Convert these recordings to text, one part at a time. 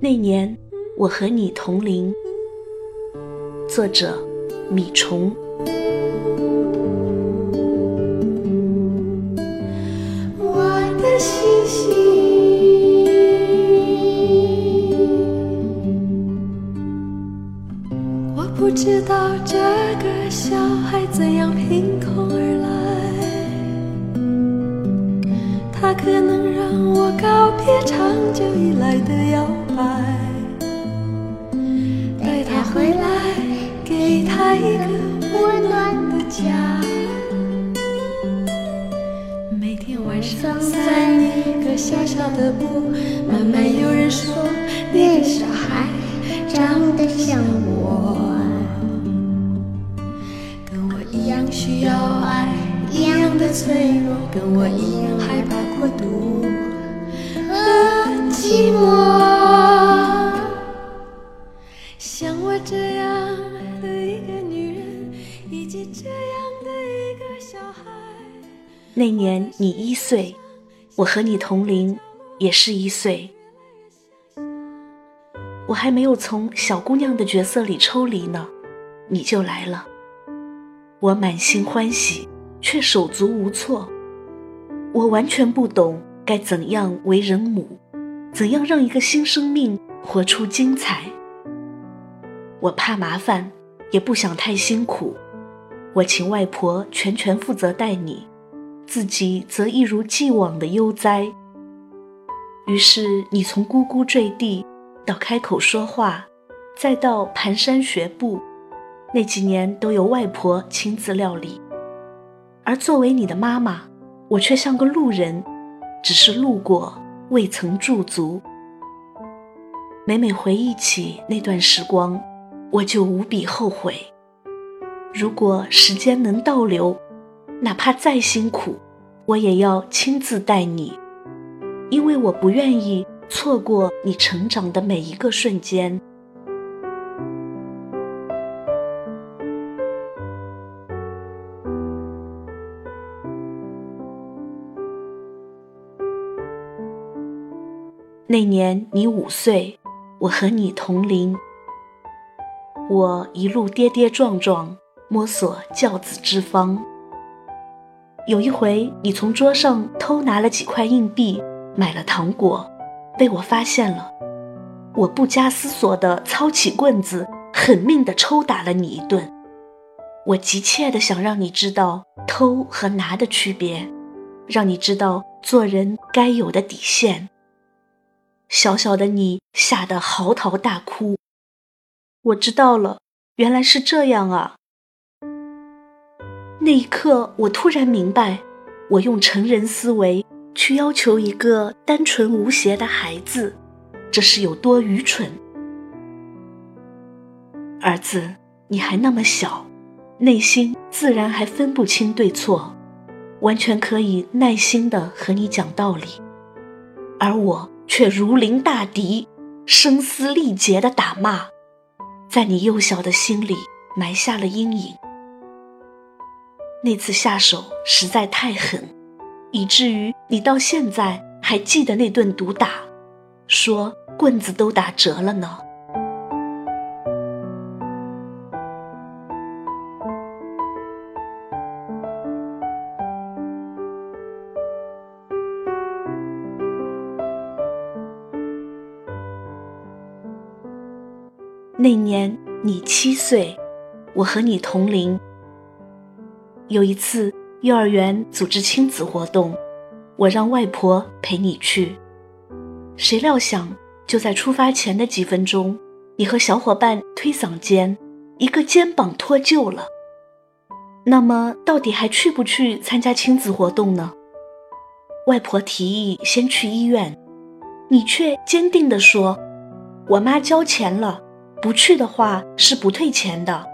那年我和你同龄。作者：米虫。让我告别长久以来的摇摆，带他回来，给他一个温暖的家。每天晚上散一个小小的步，慢慢有人说那个小孩长得像我，跟我一样需要爱，一样的脆弱，跟我一样害怕孤独和寂寞。像我这样的一个女人，以及这样的一个小孩。那年你一岁，我和你同龄，也是一岁。我还没有从小姑娘的角色里抽离呢，你就来了。我满心欢喜，却手足无措。我完全不懂该怎样为人母，怎样让一个新生命活出精彩。我怕麻烦，也不想太辛苦。我请外婆全权负责带你。自己则一如既往的悠哉。于是你从咕咕坠地到开口说话，再到蹒跚学步，那几年都由外婆亲自料理。而作为你的妈妈，我却像个路人，只是路过，未曾驻足。每每回忆起那段时光，我就无比后悔。如果时间能倒流，哪怕再辛苦，我也要亲自带你，因为我不愿意错过你成长的每一个瞬间。那年你五岁，我和你同龄，我一路跌跌撞撞，摸索教子之方。有一回，你从桌上偷拿了几块硬币，买了糖果，被我发现了。我不加思索地操起棍子，狠命地抽打了你一顿。我急切地想让你知道偷和拿的区别，让你知道做人该有的底线。小小的你吓得嚎啕大哭。我知道了，原来是这样啊。那一刻，我突然明白，我用成人思维去要求一个单纯无邪的孩子，这是有多愚蠢。儿子，你还那么小，内心自然还分不清对错，完全可以耐心的和你讲道理，而我。却如临大敌，声嘶力竭的打骂，在你幼小的心里埋下了阴影。那次下手实在太狠，以至于你到现在还记得那顿毒打，说棍子都打折了呢。那年你七岁，我和你同龄。有一次幼儿园组织亲子活动，我让外婆陪你去。谁料想就在出发前的几分钟，你和小伙伴推搡间，一个肩膀脱臼了。那么到底还去不去参加亲子活动呢？外婆提议先去医院，你却坚定地说：“我妈交钱了。”不去的话是不退钱的。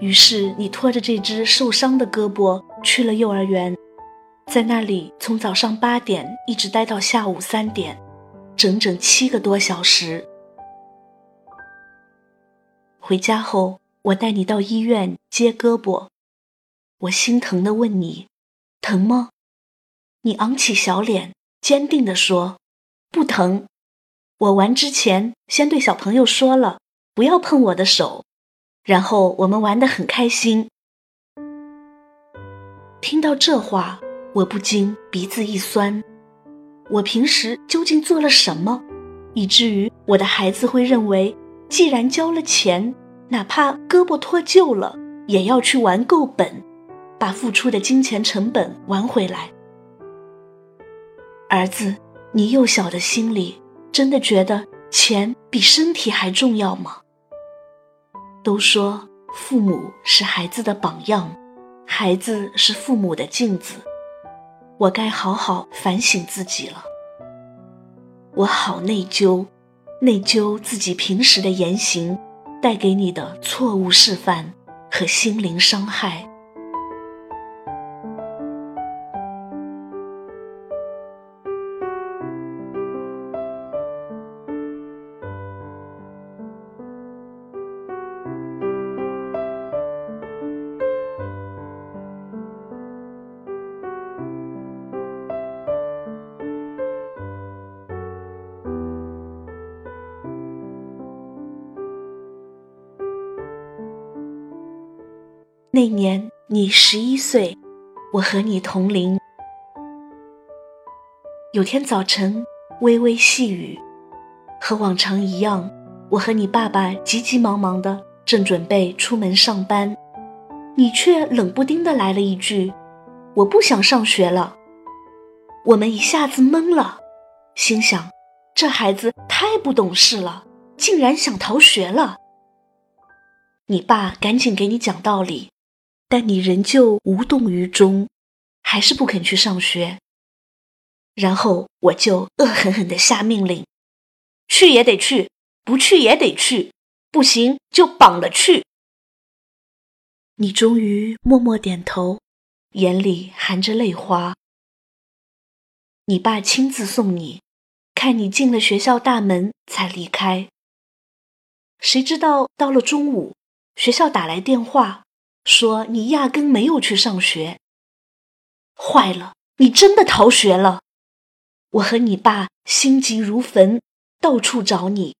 于是你拖着这只受伤的胳膊去了幼儿园，在那里从早上八点一直待到下午三点，整整七个多小时。回家后，我带你到医院接胳膊，我心疼的问你：“疼吗？”你昂起小脸，坚定地说：“不疼。”我玩之前先对小朋友说了，不要碰我的手，然后我们玩得很开心。听到这话，我不禁鼻子一酸。我平时究竟做了什么，以至于我的孩子会认为，既然交了钱，哪怕胳膊脱臼了，也要去玩够本，把付出的金钱成本玩回来。儿子，你幼小的心里真的觉得钱比身体还重要吗？都说父母是孩子的榜样，孩子是父母的镜子。我该好好反省自己了。我好内疚，内疚自己平时的言行带给你的错误示范和心灵伤害。那年你十一岁，我和你同龄。有天早晨，微微细雨，和往常一样，我和你爸爸急急忙忙的正准备出门上班，你却冷不丁的来了一句：“我不想上学了。”我们一下子懵了，心想：这孩子太不懂事了，竟然想逃学了。你爸赶紧给你讲道理。但你仍旧无动于衷，还是不肯去上学。然后我就恶狠狠地下命令：去也得去，不去也得去，不行就绑了去。你终于默默点头，眼里含着泪花。你爸亲自送你，看你进了学校大门才离开。谁知道到了中午，学校打来电话。说你压根没有去上学。坏了，你真的逃学了！我和你爸心急如焚，到处找你。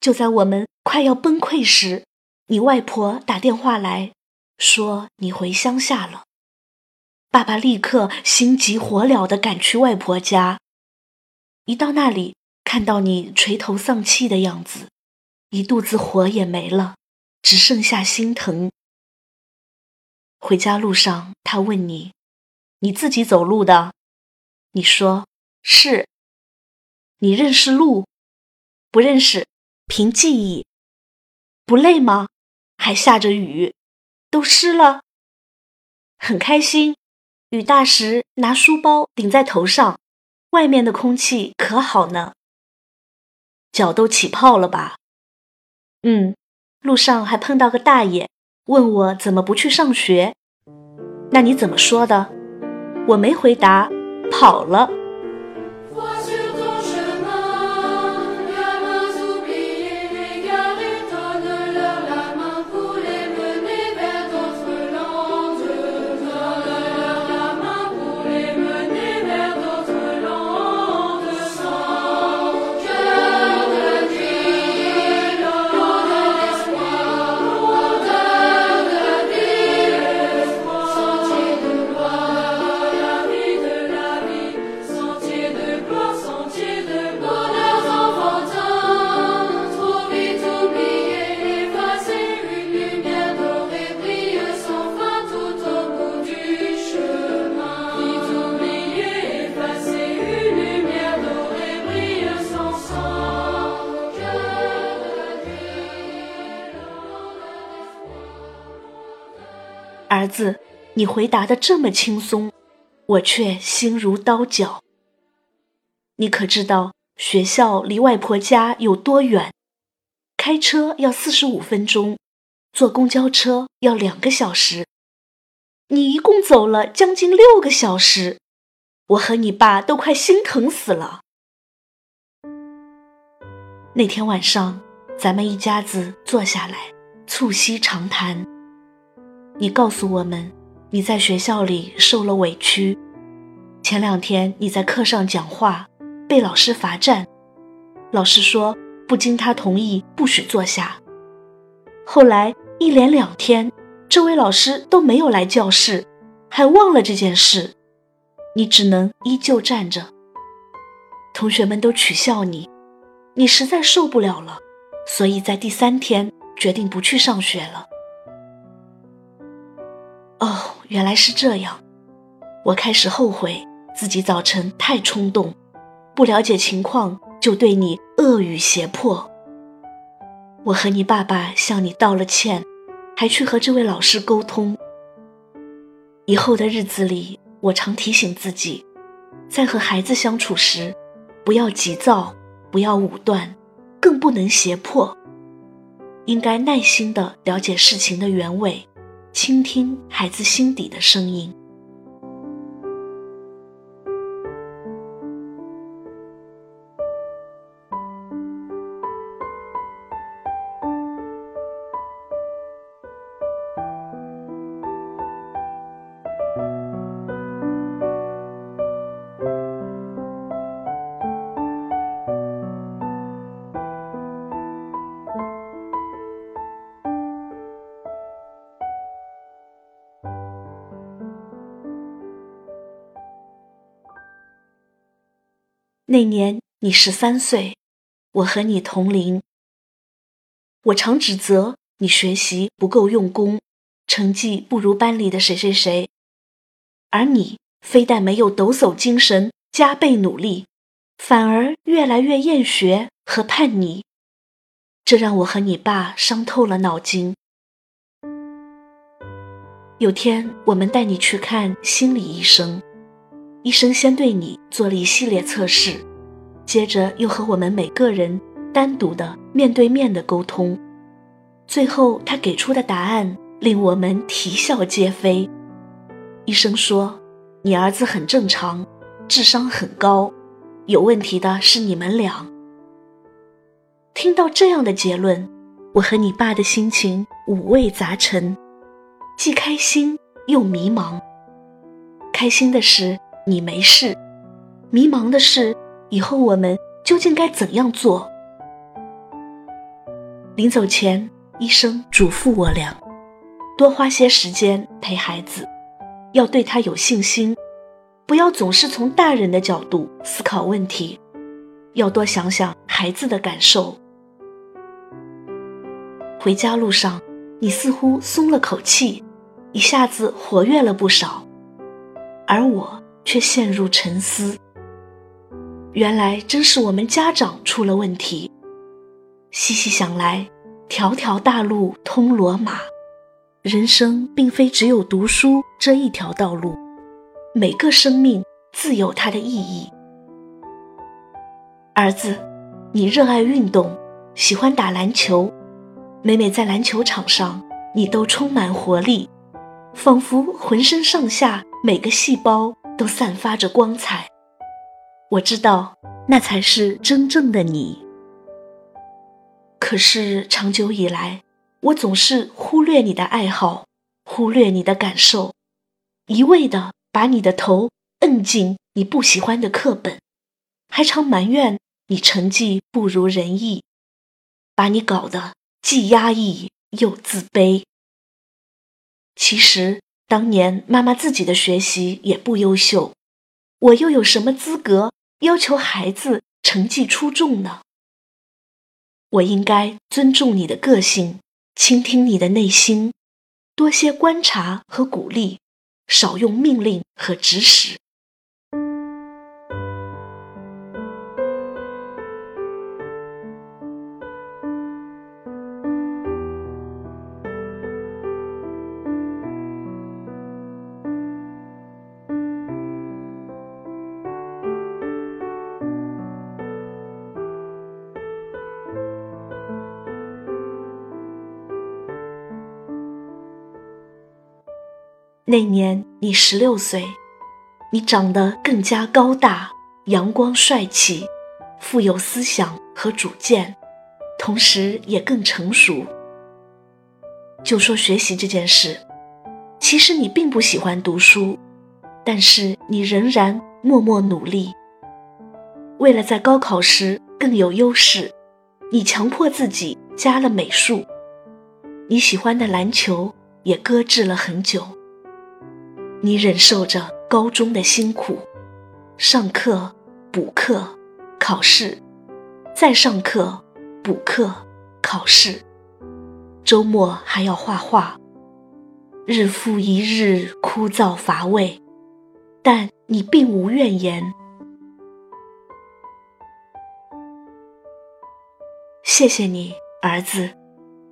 就在我们快要崩溃时，你外婆打电话来说你回乡下了。爸爸立刻心急火燎地赶去外婆家。一到那里，看到你垂头丧气的样子，一肚子火也没了，只剩下心疼。回家路上，他问你：“你自己走路的？”你说：“是。”你认识路？不认识，凭记忆。不累吗？还下着雨，都湿了。很开心，雨大时拿书包顶在头上，外面的空气可好呢。脚都起泡了吧？嗯，路上还碰到个大爷。问我怎么不去上学？那你怎么说的？我没回答，跑了。儿子，你回答的这么轻松，我却心如刀绞。你可知道学校离外婆家有多远？开车要四十五分钟，坐公交车要两个小时。你一共走了将近六个小时，我和你爸都快心疼死了。那天晚上，咱们一家子坐下来，促膝长谈。你告诉我们，你在学校里受了委屈。前两天你在课上讲话，被老师罚站，老师说不经他同意不许坐下。后来一连两天，这位老师都没有来教室，还忘了这件事，你只能依旧站着。同学们都取笑你，你实在受不了了，所以在第三天决定不去上学了。哦，原来是这样，我开始后悔自己早晨太冲动，不了解情况就对你恶语胁迫。我和你爸爸向你道了歉，还去和这位老师沟通。以后的日子里，我常提醒自己，在和孩子相处时，不要急躁，不要武断，更不能胁迫，应该耐心的了解事情的原委，倾听孩子心底的声音。那年你十三岁，我和你同龄。我常指责你学习不够用功，成绩不如班里的谁谁谁，而你非但没有抖擞精神，加倍努力，反而越来越厌学和叛逆，这让我和你爸伤透了脑筋。有天我们带你去看心理医生。医生先对你做了一系列测试，接着又和我们每个人单独的面对面的沟通，最后他给出的答案令我们啼笑皆非。医生说：“你儿子很正常，智商很高，有问题的是你们俩。”听到这样的结论，我和你爸的心情五味杂陈，既开心又迷茫。开心的是。你没事，迷茫的是以后我们究竟该怎样做？临走前，医生嘱咐我俩，多花些时间陪孩子，要对他有信心，不要总是从大人的角度思考问题，要多想想孩子的感受。回家路上，你似乎松了口气，一下子活跃了不少，而我。却陷入沉思。原来真是我们家长出了问题。细细想来，条条大路通罗马，人生并非只有读书这一条道路，每个生命自有它的意义。儿子，你热爱运动，喜欢打篮球，每每在篮球场上，你都充满活力，仿佛浑身上下每个细胞。都散发着光彩，我知道那才是真正的你。可是长久以来，我总是忽略你的爱好，忽略你的感受，一味的把你的头摁进你不喜欢的课本，还常埋怨你成绩不如人意，把你搞得既压抑又自卑。其实。当年妈妈自己的学习也不优秀，我又有什么资格要求孩子成绩出众呢？我应该尊重你的个性，倾听你的内心，多些观察和鼓励，少用命令和指使。那年你十六岁，你长得更加高大、阳光、帅气，富有思想和主见，同时也更成熟。就说学习这件事，其实你并不喜欢读书，但是你仍然默默努力。为了在高考时更有优势，你强迫自己加了美术。你喜欢的篮球也搁置了很久。你忍受着高中的辛苦，上课、补课、考试，再上课、补课、考试，周末还要画画。日复一日，枯燥乏味，但你并无怨言。谢谢你，儿子，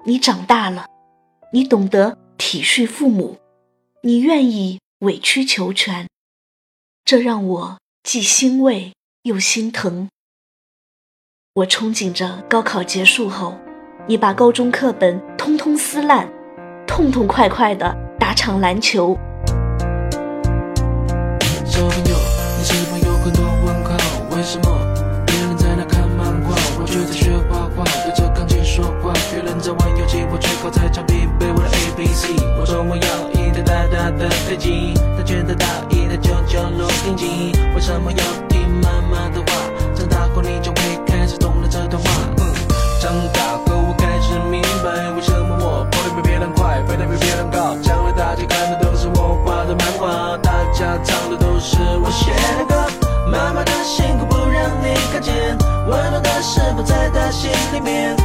你长大了，你懂得体恤父母，你愿意委曲求全，这让我既欣慰又心疼。我憧憬着高考结束后，你把高中课本通通撕烂。痛痛快快的打场篮球。在，玩游戏，我却靠在墙壁背我的 A B C。我说我要大大的飞机，他觉得大一的九九洛定机。为什么要听妈妈的话？长大后你就会开始懂了这段话。长大后我开始明白，为什么我跑得比别人快，飞得比别人高。将来大家看的都是我画的漫画，大家唱的都是我写的歌。妈妈的辛苦不让你看见，温暖的是否在她心里面？